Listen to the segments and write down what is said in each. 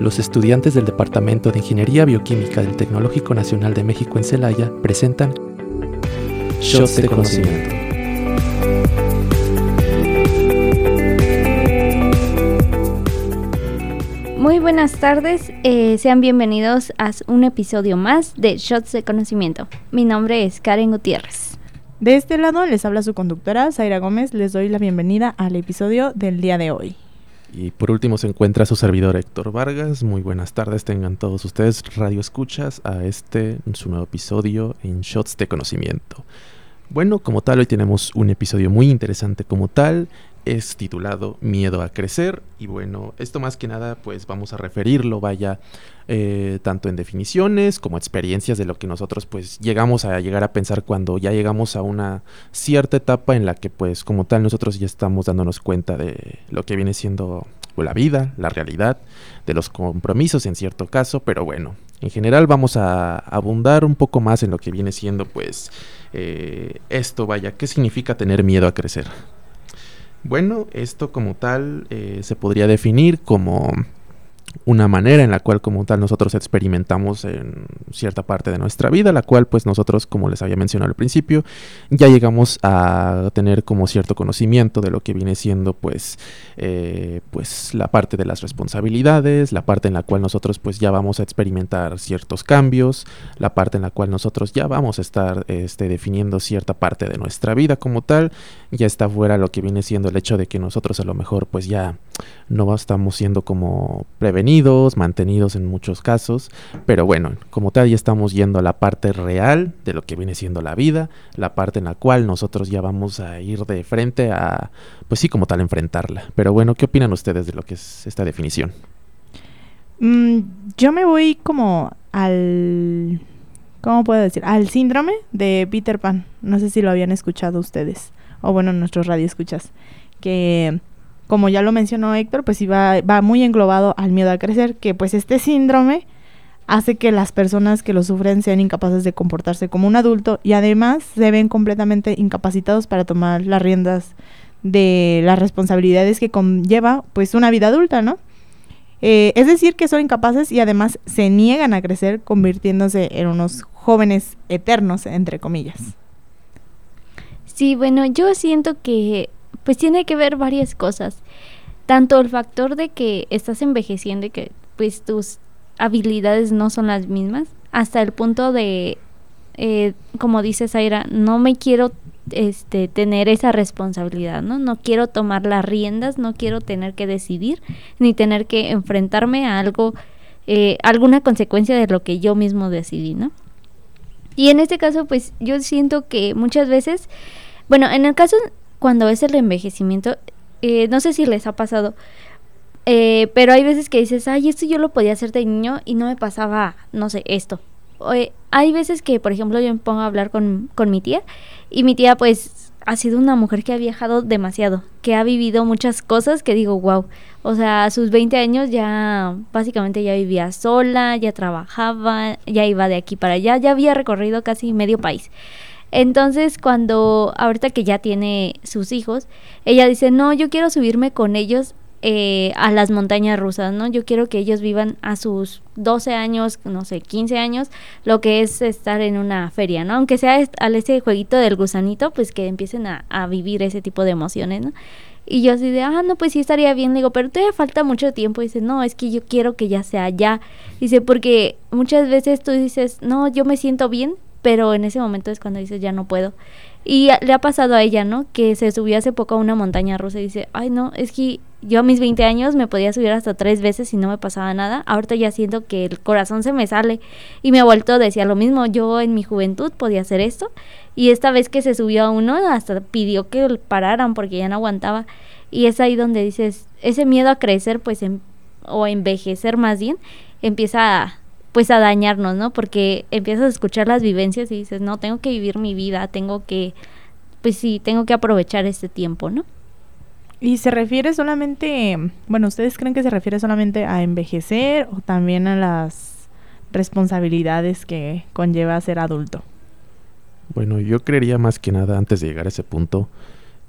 los estudiantes del Departamento de Ingeniería Bioquímica del Tecnológico Nacional de México en Celaya presentan Shots de Conocimiento. Muy buenas tardes, eh, sean bienvenidos a un episodio más de Shots de Conocimiento. Mi nombre es Karen Gutiérrez. De este lado les habla su conductora, Zaira Gómez. Les doy la bienvenida al episodio del día de hoy. Y por último se encuentra su servidor Héctor Vargas. Muy buenas tardes, tengan todos ustedes radio escuchas a este, su nuevo episodio en Shots de Conocimiento. Bueno, como tal, hoy tenemos un episodio muy interesante como tal. Es titulado Miedo a crecer. Y bueno, esto más que nada, pues vamos a referirlo, vaya, eh, tanto en definiciones como experiencias de lo que nosotros pues llegamos a llegar a pensar cuando ya llegamos a una cierta etapa en la que pues como tal nosotros ya estamos dándonos cuenta de lo que viene siendo la vida, la realidad, de los compromisos en cierto caso, pero bueno, en general vamos a abundar un poco más en lo que viene siendo pues eh, esto, vaya, ¿qué significa tener miedo a crecer? Bueno, esto como tal eh, se podría definir como una manera en la cual como tal nosotros experimentamos en cierta parte de nuestra vida, la cual pues nosotros, como les había mencionado al principio, ya llegamos a tener como cierto conocimiento de lo que viene siendo pues, eh, pues la parte de las responsabilidades, la parte en la cual nosotros pues ya vamos a experimentar ciertos cambios, la parte en la cual nosotros ya vamos a estar este, definiendo cierta parte de nuestra vida como tal, ya está fuera lo que viene siendo el hecho de que nosotros a lo mejor pues ya no estamos siendo como prevenidos, mantenidos en muchos casos, pero bueno, como tal ya estamos yendo a la parte real de lo que viene siendo la vida, la parte en la cual nosotros ya vamos a ir de frente a, pues sí, como tal, enfrentarla. Pero bueno, ¿qué opinan ustedes de lo que es esta definición? Mm, yo me voy como al... ¿Cómo puedo decir? Al síndrome de Peter Pan. No sé si lo habían escuchado ustedes. O bueno, nuestros radioescuchas. Que como ya lo mencionó Héctor, pues va, va muy englobado al miedo a crecer, que pues este síndrome hace que las personas que lo sufren sean incapaces de comportarse como un adulto y además se ven completamente incapacitados para tomar las riendas de las responsabilidades que conlleva pues una vida adulta, ¿no? Eh, es decir, que son incapaces y además se niegan a crecer convirtiéndose en unos jóvenes eternos, entre comillas. Sí, bueno, yo siento que pues tiene que ver varias cosas. Tanto el factor de que estás envejeciendo y que pues tus habilidades no son las mismas, hasta el punto de, eh, como dice Zaira, no me quiero este, tener esa responsabilidad, ¿no? No quiero tomar las riendas, no quiero tener que decidir, ni tener que enfrentarme a algo, eh, alguna consecuencia de lo que yo mismo decidí, ¿no? Y en este caso, pues yo siento que muchas veces, bueno, en el caso cuando es el envejecimiento, eh, no sé si les ha pasado, eh, pero hay veces que dices, ay, esto yo lo podía hacer de niño y no me pasaba, no sé, esto. hay veces que, por ejemplo, yo me pongo a hablar con, con mi tía y mi tía pues ha sido una mujer que ha viajado demasiado, que ha vivido muchas cosas que digo, wow, o sea, a sus 20 años ya básicamente ya vivía sola, ya trabajaba, ya iba de aquí para allá, ya había recorrido casi medio país. Entonces, cuando ahorita que ya tiene sus hijos, ella dice, no, yo quiero subirme con ellos eh, a las montañas rusas, ¿no? Yo quiero que ellos vivan a sus 12 años, no sé, 15 años, lo que es estar en una feria, ¿no? Aunque sea al ese jueguito del gusanito, pues que empiecen a, a vivir ese tipo de emociones, ¿no? Y yo así de, ah, no, pues sí estaría bien. digo, pero todavía falta mucho tiempo. dice, no, es que yo quiero que ya sea ya. Dice, porque muchas veces tú dices, no, yo me siento bien, pero en ese momento es cuando dices ya no puedo. Y le ha pasado a ella, ¿no? Que se subió hace poco a una montaña rusa y dice, ay no, es que yo a mis 20 años me podía subir hasta tres veces y no me pasaba nada. Ahorita ya siento que el corazón se me sale y me ha vuelto, decía lo mismo, yo en mi juventud podía hacer esto y esta vez que se subió a uno hasta pidió que pararan porque ya no aguantaba. Y es ahí donde dices, ese miedo a crecer pues em, o envejecer más bien empieza a pues a dañarnos, ¿no? Porque empiezas a escuchar las vivencias y dices, no, tengo que vivir mi vida, tengo que, pues sí, tengo que aprovechar este tiempo, ¿no? ¿Y se refiere solamente, bueno, ustedes creen que se refiere solamente a envejecer o también a las responsabilidades que conlleva ser adulto? Bueno, yo creería más que nada, antes de llegar a ese punto,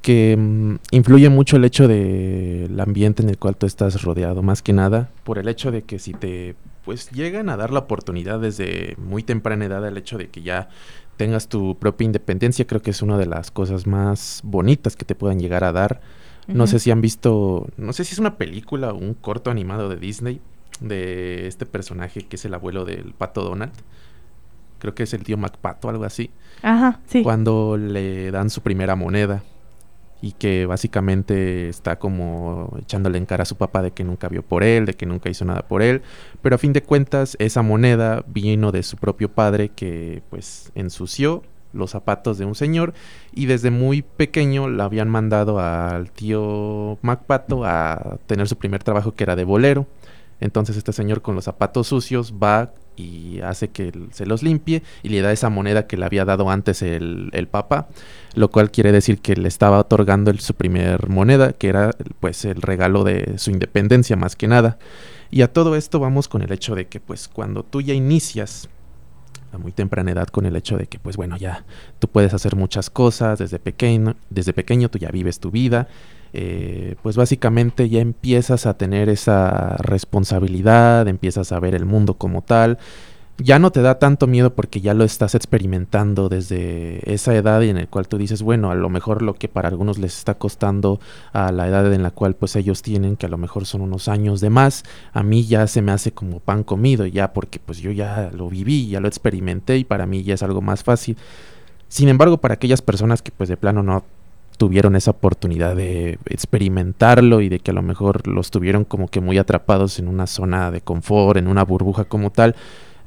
que mm, influye mucho el hecho del ambiente en el cual tú estás rodeado, más que nada, por el hecho de que si te pues llegan a dar la oportunidad desde muy temprana edad el hecho de que ya tengas tu propia independencia, creo que es una de las cosas más bonitas que te puedan llegar a dar. No sé si han visto, no sé si es una película o un corto animado de Disney de este personaje que es el abuelo del pato Donald. Creo que es el tío MacPato, algo así. Ajá, sí. Cuando le dan su primera moneda y que básicamente está como echándole en cara a su papá de que nunca vio por él, de que nunca hizo nada por él, pero a fin de cuentas esa moneda vino de su propio padre que pues ensució los zapatos de un señor y desde muy pequeño la habían mandado al tío Macpato a tener su primer trabajo que era de bolero. Entonces este señor con los zapatos sucios va y hace que se los limpie y le da esa moneda que le había dado antes el, el Papa, lo cual quiere decir que le estaba otorgando su primer moneda, que era pues el regalo de su independencia más que nada. Y a todo esto vamos con el hecho de que pues cuando tú ya inicias a muy temprana edad con el hecho de que pues bueno ya tú puedes hacer muchas cosas desde pequeño, desde pequeño tú ya vives tu vida eh, pues básicamente ya empiezas a tener esa responsabilidad, empiezas a ver el mundo como tal. Ya no te da tanto miedo porque ya lo estás experimentando desde esa edad y en el cual tú dices, bueno, a lo mejor lo que para algunos les está costando a la edad en la cual pues ellos tienen, que a lo mejor son unos años de más, a mí ya se me hace como pan comido ya porque pues yo ya lo viví, ya lo experimenté y para mí ya es algo más fácil. Sin embargo, para aquellas personas que pues de plano no tuvieron esa oportunidad de experimentarlo y de que a lo mejor los tuvieron como que muy atrapados en una zona de confort, en una burbuja como tal,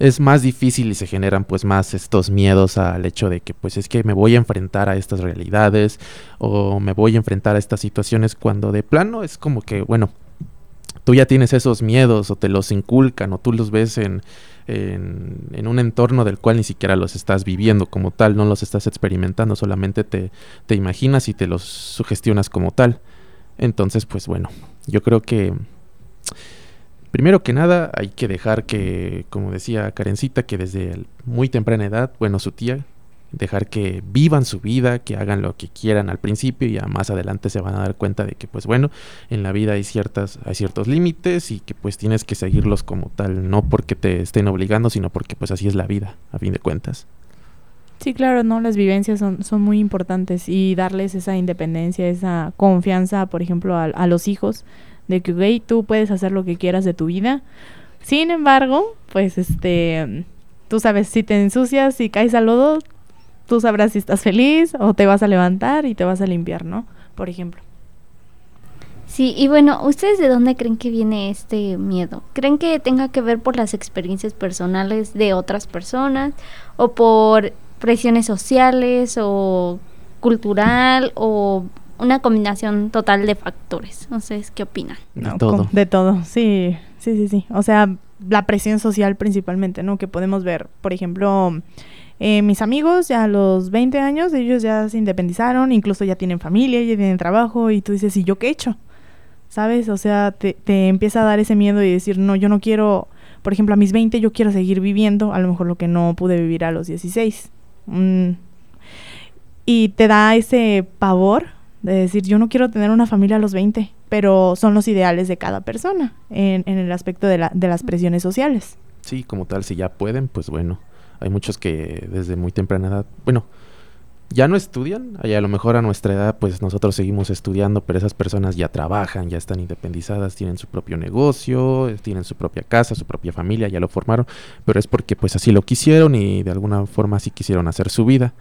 es más difícil y se generan pues más estos miedos al hecho de que pues es que me voy a enfrentar a estas realidades o me voy a enfrentar a estas situaciones cuando de plano es como que bueno, tú ya tienes esos miedos o te los inculcan o tú los ves en en, un entorno del cual ni siquiera los estás viviendo como tal, no los estás experimentando, solamente te, te imaginas y te los sugestionas como tal. Entonces, pues bueno, yo creo que primero que nada hay que dejar que, como decía Karencita, que desde muy temprana edad, bueno, su tía, dejar que vivan su vida, que hagan lo que quieran al principio y ya más adelante se van a dar cuenta de que pues bueno, en la vida hay ciertas hay ciertos límites y que pues tienes que seguirlos como tal, no porque te estén obligando, sino porque pues así es la vida, a fin de cuentas. Sí, claro, no, las vivencias son, son muy importantes y darles esa independencia, esa confianza, por ejemplo, a, los hijos de que, güey, tú puedes hacer lo que quieras de tu vida. Sin embargo, pues este, tú sabes, si te ensucias, y caes al lodo, tú sabrás si estás feliz o te vas a levantar y te vas a limpiar, ¿no? Por ejemplo. Sí, y bueno, ¿ustedes de dónde creen que viene este miedo? ¿Creen que tenga que ver por las experiencias personales de otras personas o por presiones sociales o cultural o una combinación total de factores? No sé, ¿qué opinan? De todo. De todo, sí, sí, sí, sí. O sea, la presión social principalmente, ¿no? Que podemos ver, por ejemplo, eh, mis amigos ya a los 20 años, ellos ya se independizaron, incluso ya tienen familia, ya tienen trabajo y tú dices, ¿y yo qué he hecho? ¿Sabes? O sea, te, te empieza a dar ese miedo y decir, no, yo no quiero, por ejemplo, a mis 20 yo quiero seguir viviendo, a lo mejor lo que no pude vivir a los 16. Mm. Y te da ese pavor de decir, yo no quiero tener una familia a los 20, pero son los ideales de cada persona en, en el aspecto de, la, de las presiones sociales. Sí, como tal, si ya pueden, pues bueno, hay muchos que desde muy temprana edad, bueno, ya no estudian, y a lo mejor a nuestra edad pues nosotros seguimos estudiando, pero esas personas ya trabajan, ya están independizadas, tienen su propio negocio, tienen su propia casa, su propia familia, ya lo formaron, pero es porque pues así lo quisieron y de alguna forma así quisieron hacer su vida.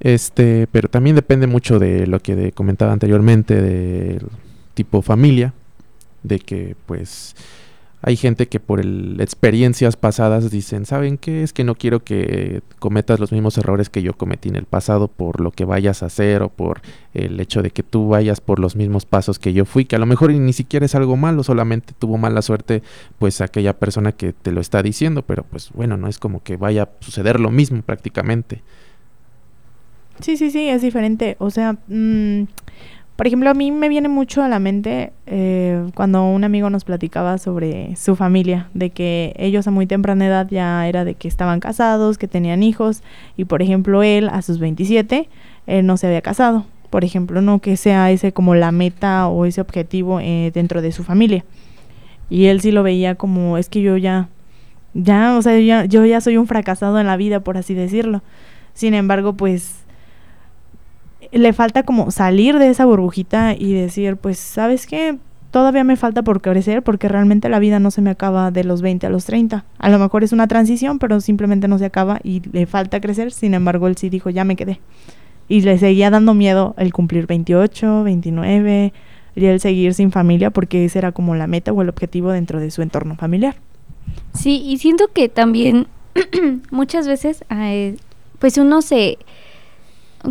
Este, pero también depende mucho de lo que comentaba anteriormente del tipo familia, de que pues hay gente que por el, experiencias pasadas dicen, ¿saben qué? Es que no quiero que cometas los mismos errores que yo cometí en el pasado por lo que vayas a hacer o por el hecho de que tú vayas por los mismos pasos que yo fui, que a lo mejor ni siquiera es algo malo, solamente tuvo mala suerte pues aquella persona que te lo está diciendo, pero pues bueno, no es como que vaya a suceder lo mismo prácticamente. Sí, sí, sí, es diferente. O sea, mmm, por ejemplo, a mí me viene mucho a la mente eh, cuando un amigo nos platicaba sobre su familia, de que ellos a muy temprana edad ya era de que estaban casados, que tenían hijos, y por ejemplo él a sus 27, él no se había casado. por ejemplo, no que sea ese como la meta o ese objetivo eh, dentro de su familia. Y él sí lo veía como, es que yo ya, ya, o sea, yo ya soy un fracasado en la vida, por así decirlo. Sin embargo, pues le falta como salir de esa burbujita y decir, pues, ¿sabes qué? Todavía me falta por crecer porque realmente la vida no se me acaba de los 20 a los 30. A lo mejor es una transición, pero simplemente no se acaba y le falta crecer. Sin embargo, él sí dijo, ya me quedé. Y le seguía dando miedo el cumplir 28, 29 y el seguir sin familia porque esa era como la meta o el objetivo dentro de su entorno familiar. Sí, y siento que también muchas veces eh, pues uno se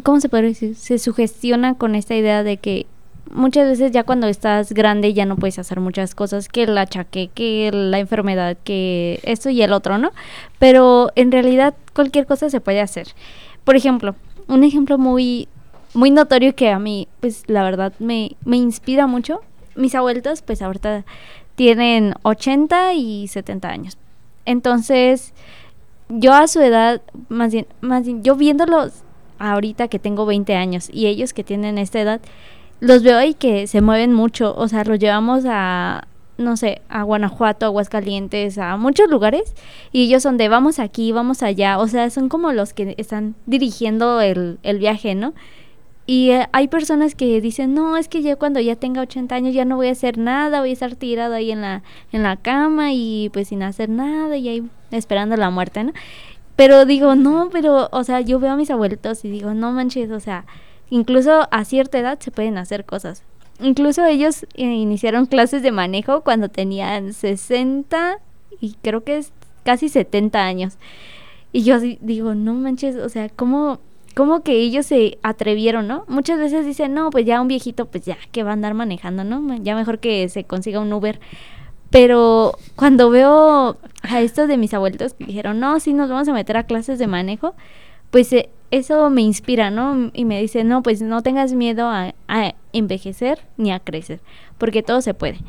¿cómo se puede decir? Se sugestiona con esta idea de que muchas veces ya cuando estás grande ya no puedes hacer muchas cosas, que el achaque, que la enfermedad, que esto y el otro, ¿no? Pero en realidad cualquier cosa se puede hacer. Por ejemplo, un ejemplo muy muy notorio que a mí, pues la verdad me, me inspira mucho. Mis abuelitos, pues ahorita tienen 80 y 70 años. Entonces, yo a su edad, más bien, más bien, yo viéndolos ahorita que tengo 20 años y ellos que tienen esta edad, los veo y que se mueven mucho, o sea, los llevamos a, no sé, a Guanajuato, a Aguascalientes, a muchos lugares y ellos son de vamos aquí, vamos allá, o sea, son como los que están dirigiendo el, el viaje, ¿no? Y eh, hay personas que dicen, no, es que yo cuando ya tenga 80 años ya no voy a hacer nada, voy a estar tirado ahí en la, en la cama y pues sin hacer nada y ahí esperando la muerte, ¿no? Pero digo, no, pero, o sea, yo veo a mis abuelitos y digo, no manches, o sea, incluso a cierta edad se pueden hacer cosas. Incluso ellos eh, iniciaron clases de manejo cuando tenían 60 y creo que es casi 70 años. Y yo digo, no manches, o sea, ¿cómo, cómo que ellos se atrevieron, ¿no? Muchas veces dicen, no, pues ya un viejito, pues ya que va a andar manejando, ¿no? Ya mejor que se consiga un Uber. Pero cuando veo a estos de mis abuelitos que dijeron, no, sí, nos vamos a meter a clases de manejo, pues eh, eso me inspira, ¿no? Y me dice, no, pues no tengas miedo a, envejecer ni a crecer, porque todo se puede.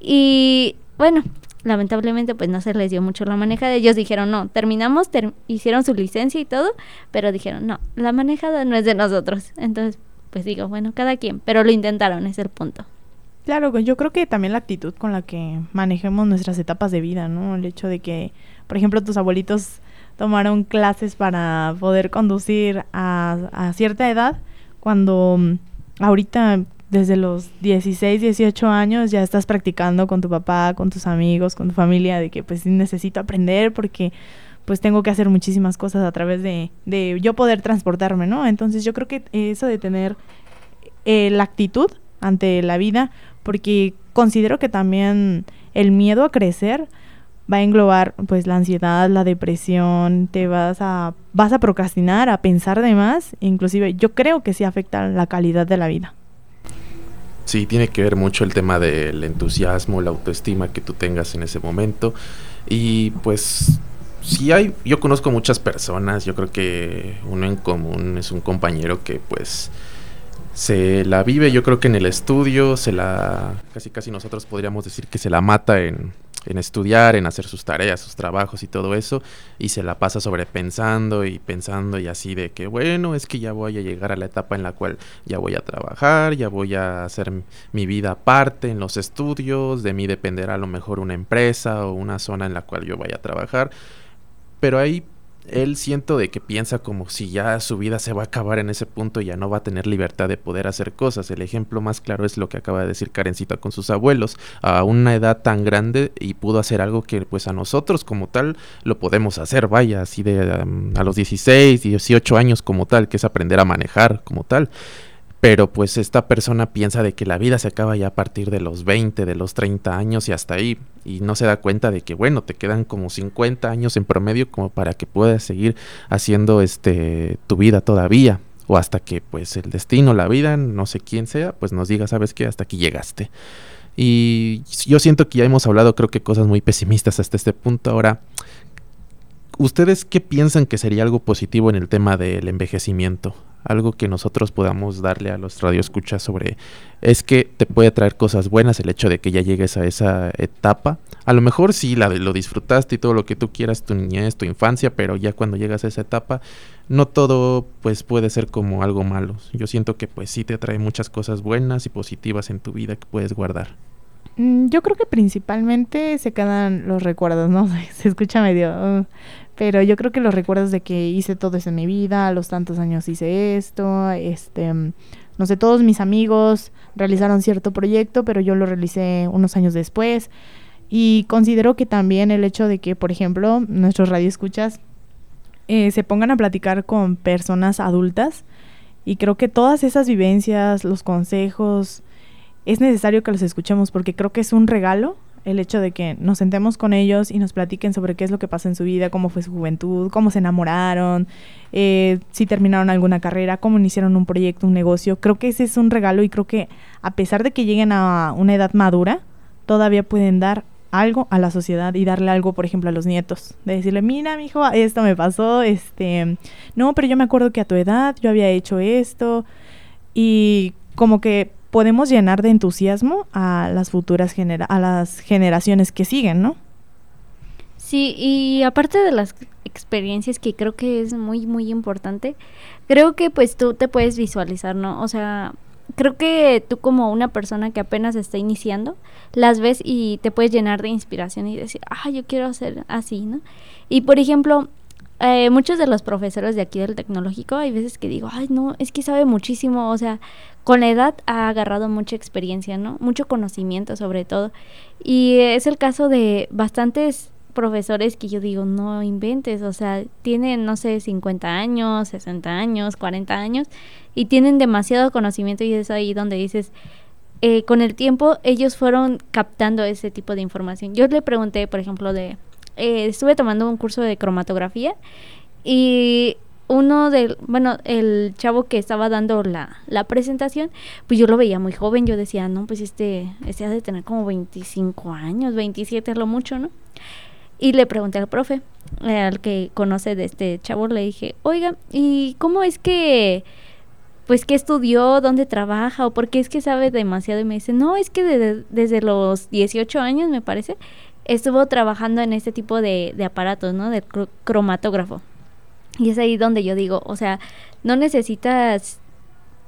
Y bueno, lamentablemente pues no se les dio mucho la manejada. Ellos dijeron, no, terminamos, hicieron su licencia y todo, pero dijeron, no, la manejada no es de nosotros. Entonces, pues digo, bueno, cada quien, pero lo intentaron, es el punto. Claro, yo creo que también la actitud con la que manejemos nuestras etapas de vida, ¿no? El hecho de que, por ejemplo, tus abuelitos tomaron clases para poder conducir a, cierta edad, cuando mm, ahorita desde los 16, 18 años ya estás practicando con tu papá, con tus amigos, con tu familia, de que pues necesito aprender porque pues tengo que hacer muchísimas cosas a través de, de yo poder transportarme, ¿no? Entonces yo creo que eso de tener eh, la actitud ante la vida porque considero que también el miedo a crecer va a englobar pues la ansiedad, la depresión, te vas a vas a procrastinar, a pensar de más, inclusive yo creo que sí afecta la calidad de la vida. Sí, tiene que ver mucho el tema del entusiasmo, la autoestima que tú tengas en ese momento y pues sí hay, yo conozco muchas personas, yo creo que uno en común es un compañero que pues se la vive yo creo que en el estudio, se la, casi casi nosotros podríamos decir que se la mata en, en estudiar, en hacer sus tareas, sus trabajos y todo eso, y se la pasa sobrepensando y pensando y así de que, bueno, es que ya voy a llegar a la etapa en la cual ya voy a trabajar, ya voy a hacer mi vida aparte en los estudios, de mí dependerá a lo mejor una empresa o una zona en la cual yo vaya a trabajar, pero ahí él siento de que piensa como si ya su vida se va a acabar en ese punto ya no va a tener libertad de poder hacer cosas. El ejemplo más claro es lo que acaba de decir Karencita con sus abuelos, a una edad tan grande y pudo hacer algo que pues a nosotros como tal lo podemos hacer, vaya, así de a los 16, 18 años como tal, que es aprender a manejar como tal pero pues esta persona piensa de que la vida se acaba ya a partir de los 20, de los 30 años y hasta ahí, y no se da cuenta de que bueno, te quedan como 50 años en promedio como para que puedas seguir haciendo este tu vida todavía o hasta que pues el destino, la vida, no sé quién sea, pues nos diga, ¿sabes qué? Hasta aquí llegaste. Y yo siento que ya hemos hablado creo que cosas muy pesimistas hasta este punto. Ahora, ¿ustedes qué piensan que sería algo positivo en el tema del envejecimiento? Algo que nosotros podamos darle a los radioescuchas sobre es que te puede traer cosas buenas el hecho de que ya llegues a esa etapa. A lo mejor sí la lo disfrutaste y todo lo que tú quieras, tu niñez, tu infancia, pero ya cuando llegas a esa etapa, no todo pues puede ser como algo malo. Yo siento que pues sí te trae muchas cosas buenas y positivas en tu vida que puedes guardar. Mm, yo creo que principalmente se quedan los recuerdos, ¿no? Se escucha medio... Pero yo creo que los recuerdos de que hice todo eso en mi vida, a los tantos años hice esto, este, no sé, todos mis amigos realizaron cierto proyecto, pero yo lo realicé unos años después. Y considero que también el hecho de que, por ejemplo, nuestros radioescuchas eh, se pongan a platicar con personas adultas, y creo que todas esas vivencias, los consejos, es necesario que los escuchemos porque creo que es un regalo el hecho de que nos sentemos con ellos y nos platiquen sobre qué es lo que pasa en su vida, cómo fue su juventud, cómo se enamoraron, eh, si terminaron alguna carrera, cómo iniciaron un proyecto, un negocio. Creo que ese es un regalo y creo que a pesar de que lleguen a una edad madura, todavía pueden dar algo a la sociedad y darle algo, por ejemplo, a los nietos. De decirle, mira, mi hijo, esto me pasó, este, no, pero yo me acuerdo que a tu edad yo había hecho esto. Y como que podemos llenar de entusiasmo a las futuras genera a las generaciones que siguen, ¿no? Sí, y aparte de las experiencias que creo que es muy muy importante, creo que pues tú te puedes visualizar, ¿no? O sea, creo que tú como una persona que apenas está iniciando, las ves y te puedes llenar de inspiración y decir, ah, yo quiero hacer así, ¿no? Y por ejemplo, eh, muchos de los profesores de aquí del tecnológico, hay veces que digo, ay, no, es que sabe muchísimo, o sea, con la edad ha agarrado mucha experiencia, ¿no? Mucho conocimiento sobre todo. Y es el caso de bastantes profesores que yo digo, no inventes, o sea, tienen, no sé, 50 años, 60 años, 40 años, y tienen demasiado conocimiento y es ahí donde dices, eh, con el tiempo ellos fueron captando ese tipo de información. Yo le pregunté, por ejemplo, de eh, estuve tomando un curso de cromatografía y uno del, bueno, el chavo que estaba dando la, la, presentación, pues yo lo veía muy joven, yo decía, no, pues este, este ha de tener como 25 años, 27 es lo mucho, ¿no? Y le pregunté al profe, eh, al que conoce de este chavo, le dije, oiga, ¿y cómo es que, pues, qué estudió, dónde trabaja, o por qué es que sabe demasiado? Y me dice, no, es que desde los 18 años, me parece, estuvo trabajando en este tipo de, de aparatos, ¿no? Del cromatógrafo. Y es ahí donde yo digo, o sea, no necesitas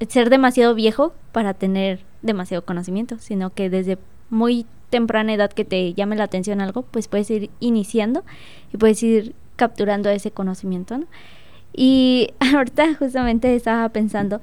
ser demasiado viejo para tener demasiado conocimiento, sino que desde muy temprana edad que te llame la atención algo, pues puedes ir iniciando y puedes ir capturando ese conocimiento, ¿no? Y ahorita justamente estaba pensando,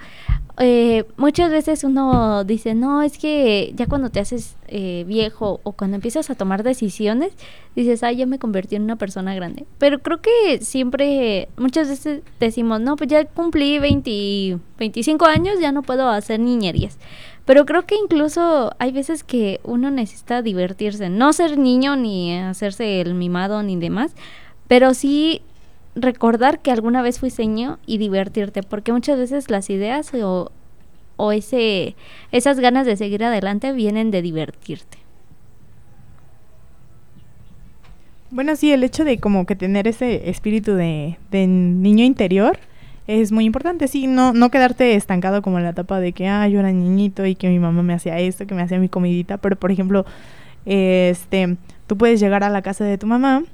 eh, muchas veces uno dice, no, es que ya cuando te haces eh, viejo o cuando empiezas a tomar decisiones, dices, ay, ya me convertí en una persona grande. Pero creo que siempre, muchas veces decimos, no, pues ya cumplí 20, 25 años, ya no puedo hacer niñerías. Pero creo que incluso hay veces que uno necesita divertirse, no ser niño ni hacerse el mimado ni demás, pero sí recordar que alguna vez fuiste niño y divertirte, porque muchas veces las ideas o, o ese, esas ganas de seguir adelante vienen de divertirte. Bueno, sí, el hecho de como que tener ese espíritu de, de niño interior es muy importante, sí, no, no quedarte estancado como en la etapa de que, ah, yo era niñito y que mi mamá me hacía esto, que me hacía mi comidita, pero por ejemplo, este, tú puedes llegar a la casa de tu mamá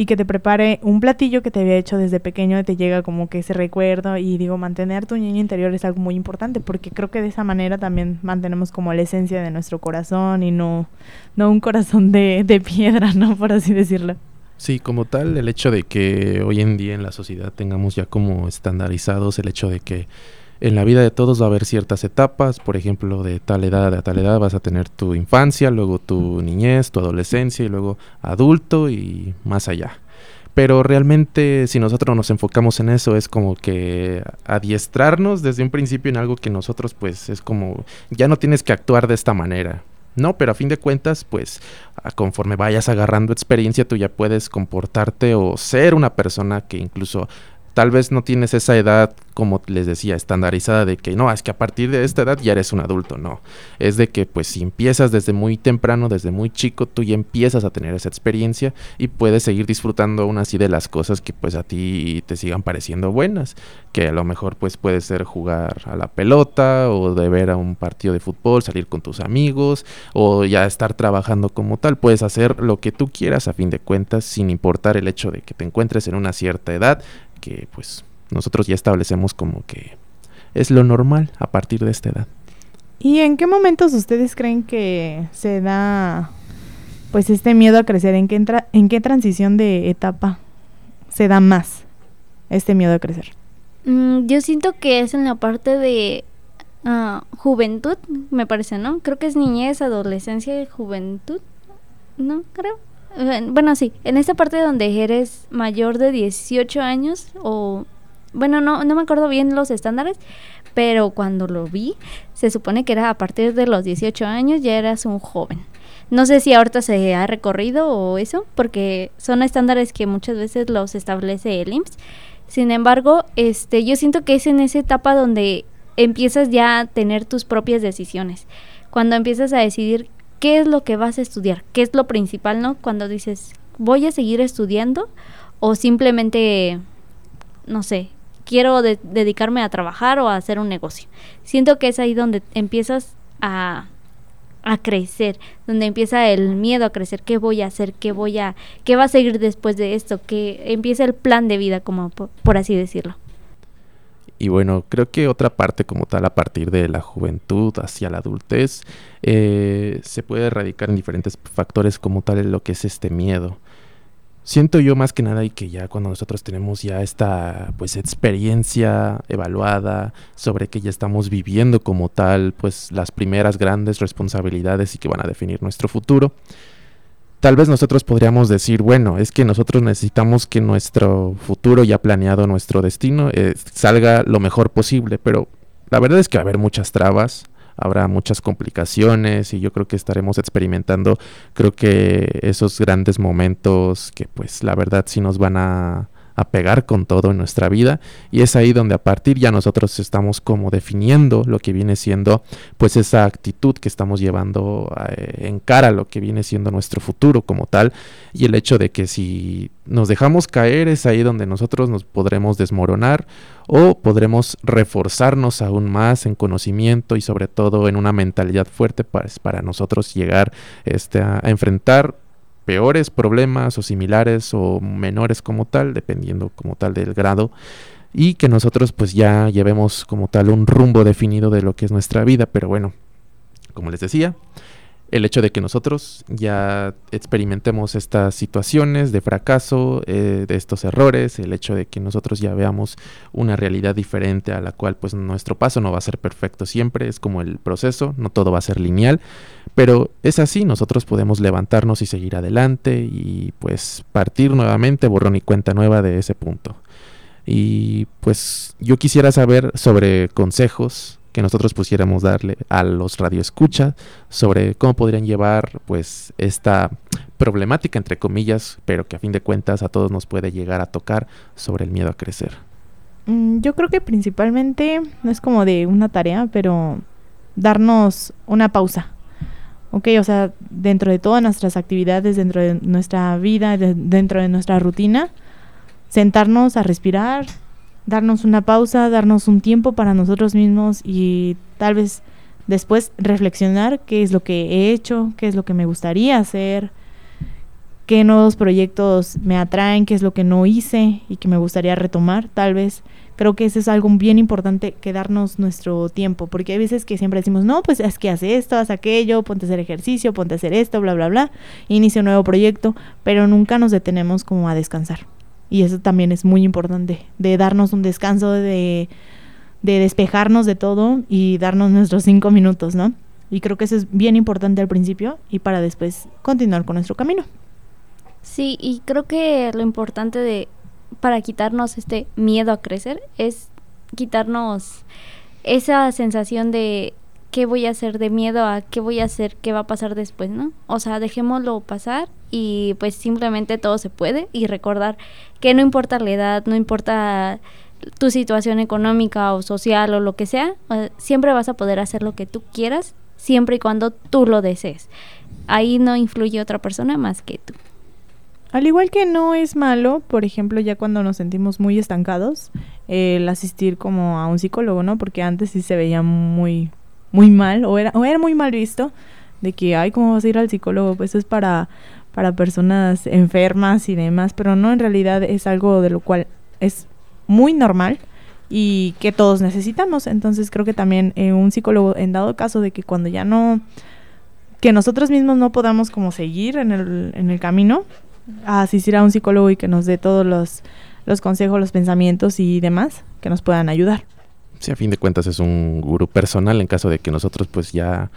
y que te prepare un platillo que te había hecho desde pequeño te llega como que ese recuerdo y digo, mantener tu niño interior es algo muy importante porque creo que de esa manera también mantenemos como la esencia de nuestro corazón y no, no un corazón de, de piedra, ¿no? Por así decirlo. Sí, como tal, el hecho de que hoy en día en la sociedad tengamos ya como estandarizados el hecho de que en la vida de todos va a haber ciertas etapas, por ejemplo, de tal edad a tal edad vas a tener tu infancia, luego tu niñez, tu adolescencia y luego adulto y más allá. Pero realmente si nosotros nos enfocamos en eso es como que adiestrarnos desde un principio en algo que nosotros pues es como ya no tienes que actuar de esta manera. No, pero a fin de cuentas, pues conforme vayas agarrando experiencia, tú ya puedes comportarte o ser una persona que incluso tal vez no tienes esa edad, como les decía, estandarizada de que no, es que a partir de esta edad ya eres un adulto, no. Es de que pues si empiezas desde muy temprano, desde muy chico, tú ya empiezas a tener esa experiencia y puedes seguir disfrutando aún así de las cosas que pues a ti te sigan pareciendo buenas, que a lo mejor pues puede ser jugar a la pelota o de ver a un partido de fútbol, salir con tus amigos o ya estar trabajando como tal, puedes hacer lo que tú quieras a fin de cuentas sin importar el hecho de que te encuentres en una cierta edad que pues nosotros ya establecemos como que es lo normal a partir de esta edad. ¿Y en qué momentos ustedes creen que se da pues este miedo a crecer? ¿En qué, entra, en qué transición de etapa se da más este miedo a crecer? Mm, yo siento que es en la parte de ah, juventud, me parece, ¿no? Creo que es niñez, adolescencia y juventud. No, creo. Bueno, sí, en esta parte donde eres mayor de 18 años o... Bueno, no, no me acuerdo bien los estándares, pero cuando lo vi, se supone que era a partir de los 18 años ya eras un joven. No sé si ahorita se ha recorrido o eso, porque son estándares que muchas veces los establece el IMSS. Sin embargo, este, yo siento que es en esa etapa donde empiezas ya a tener tus propias decisiones. Cuando empiezas a decidir qué es lo que vas a estudiar, qué es lo principal, ¿no? Cuando dices, voy a seguir estudiando o simplemente, no sé, quiero dedicarme a trabajar o a hacer un negocio. Siento que es ahí donde empiezas a, a crecer, donde empieza el miedo a crecer, qué voy a hacer, qué voy a, qué va a seguir después de esto, que empieza el plan de vida, como por así decirlo. Y bueno, creo que otra parte como tal a partir de la juventud hacia la adultez eh, se puede erradicar en diferentes factores como tal lo que es este miedo. Siento yo más que nada y que ya cuando nosotros tenemos ya esta pues experiencia evaluada sobre que ya estamos viviendo como tal pues las primeras grandes responsabilidades y que van a definir nuestro futuro, tal vez nosotros podríamos decir, bueno, es que nosotros necesitamos que nuestro futuro ya planeado, nuestro destino, eh, salga lo mejor posible, pero la verdad es que va a haber muchas trabas, habrá muchas complicaciones y yo creo que estaremos experimentando, creo que esos grandes momentos que pues la verdad sí nos van a a pegar con todo en nuestra vida. Y es ahí donde a partir ya nosotros estamos como definiendo lo que viene siendo pues esa actitud que estamos llevando eh, en cara lo que viene siendo nuestro futuro como tal. Y el hecho de que si nos dejamos caer es ahí donde nosotros nos podremos desmoronar o podremos reforzarnos aún más en conocimiento y sobre todo en una mentalidad fuerte para, para nosotros llegar este, a enfrentar peores problemas o similares o menores como tal, dependiendo como tal del grado, y que nosotros pues ya llevemos como tal un rumbo definido de lo que es nuestra vida, pero bueno, como les decía, el hecho de que nosotros ya experimentemos estas situaciones de fracaso, eh, de estos errores, el hecho de que nosotros ya veamos una realidad diferente a la cual pues nuestro paso no va a ser perfecto siempre, es como el proceso, no todo va a ser lineal, pero es así, nosotros podemos levantarnos y seguir adelante y pues partir nuevamente, borrón y cuenta nueva de ese punto. Y pues yo quisiera saber sobre consejos que nosotros pusiéramos darle a los radioescuchas sobre cómo podrían llevar pues esta problemática entre comillas, pero que a fin de cuentas a todos nos puede llegar a tocar sobre el miedo a crecer. Mm, yo creo que principalmente no es como de una tarea, pero darnos una pausa. Ok, o sea, dentro de todas nuestras actividades, dentro de nuestra vida, dentro de nuestra rutina, sentarnos a respirar, darnos una pausa, darnos un tiempo para nosotros mismos y tal vez después reflexionar qué es lo que he hecho, qué es lo que me gustaría hacer, qué nuevos proyectos me atraen, qué es lo que no hice y que me gustaría retomar, tal vez. Creo que eso es algo bien importante, que darnos nuestro tiempo, porque hay veces que siempre decimos, no, pues es que haz esto, haz aquello, ponte a hacer ejercicio, ponte a hacer esto, bla, bla, bla, inicia un nuevo proyecto, pero nunca nos detenemos como a descansar. Y eso también es muy importante, de darnos un descanso, de, de despejarnos de todo y darnos nuestros cinco minutos, ¿no? Y creo que eso es bien importante al principio y para después continuar con nuestro camino. Sí, y creo que lo importante de para quitarnos este miedo a crecer es quitarnos esa sensación de qué voy a hacer de miedo a qué voy a hacer, qué va a pasar después, ¿no? O sea, dejémoslo pasar y pues simplemente todo se puede y recordar que no importa la edad, no importa tu situación económica o social o lo que sea, eh, siempre vas a poder hacer lo que tú quieras, siempre y cuando tú lo desees. Ahí no influye otra persona más que tú. Al igual que no es malo, por ejemplo, ya cuando nos sentimos muy estancados, el asistir como a un psicólogo, ¿no? Porque antes sí se veía muy muy mal o era, o era muy mal visto de que, ay, ¿cómo vas a ir al psicólogo? Pues es para, para personas enfermas y demás, pero no, en realidad es algo de lo cual es muy normal y que todos necesitamos. Entonces creo que también eh, un psicólogo, en dado caso de que cuando ya no, que nosotros mismos no podamos como seguir en el, en el camino, a asistir a un psicólogo y que nos dé todos los, los consejos, los pensamientos y demás que nos puedan ayudar. Sí, a fin de cuentas es un gurú personal en caso de que nosotros pues ya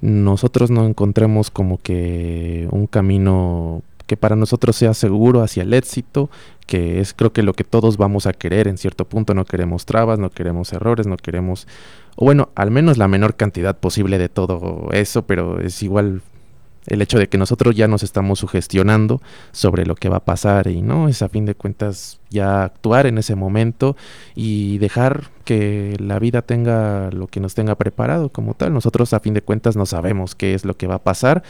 nosotros no encontremos como que un camino que para nosotros sea seguro hacia el éxito, que es creo que lo que todos vamos a querer en cierto punto, no queremos trabas, no queremos errores, no queremos, o bueno, al menos la menor cantidad posible de todo eso, pero es igual el hecho de que nosotros ya nos estamos sugestionando sobre lo que va a pasar y no es a fin de cuentas ya actuar en ese momento y dejar que la vida tenga lo que nos tenga preparado como tal. Nosotros a fin de cuentas no sabemos qué es lo que va a pasar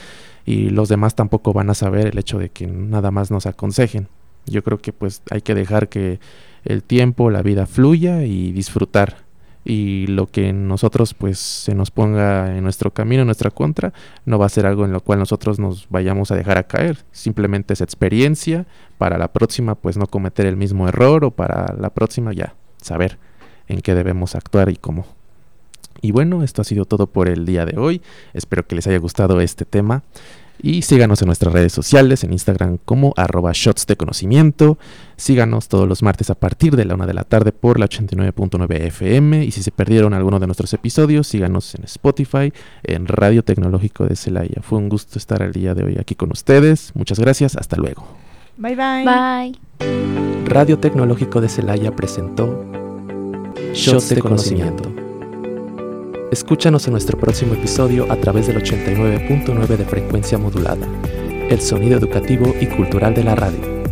y los demás tampoco van a saber el hecho de que nada más nos aconsejen. Yo creo que pues hay que dejar que el tiempo, la vida fluya y disfrutar y lo que nosotros pues se nos ponga en nuestro camino, en nuestra contra, no va a ser algo en lo cual nosotros nos vayamos a dejar a caer, simplemente es experiencia para la próxima pues no cometer el mismo error o para la próxima ya saber en qué debemos actuar y cómo. Y bueno, esto ha sido todo por el día de hoy. Espero que les haya gustado este tema. Y síganos en nuestras redes sociales, en Instagram como arroba shots de conocimiento. Síganos todos los martes a partir de la una de la tarde por la 89.9 FM. Y si se perdieron alguno de nuestros episodios, síganos en Spotify, en Radio Tecnológico de Celaya. Fue un gusto estar el día de hoy aquí con ustedes. Muchas gracias. Hasta luego. Bye bye. Bye. Radio Tecnológico de Celaya presentó Shots de Conocimiento. Escúchanos en nuestro próximo episodio a través del 89.9 de frecuencia modulada, el sonido educativo y cultural de la radio.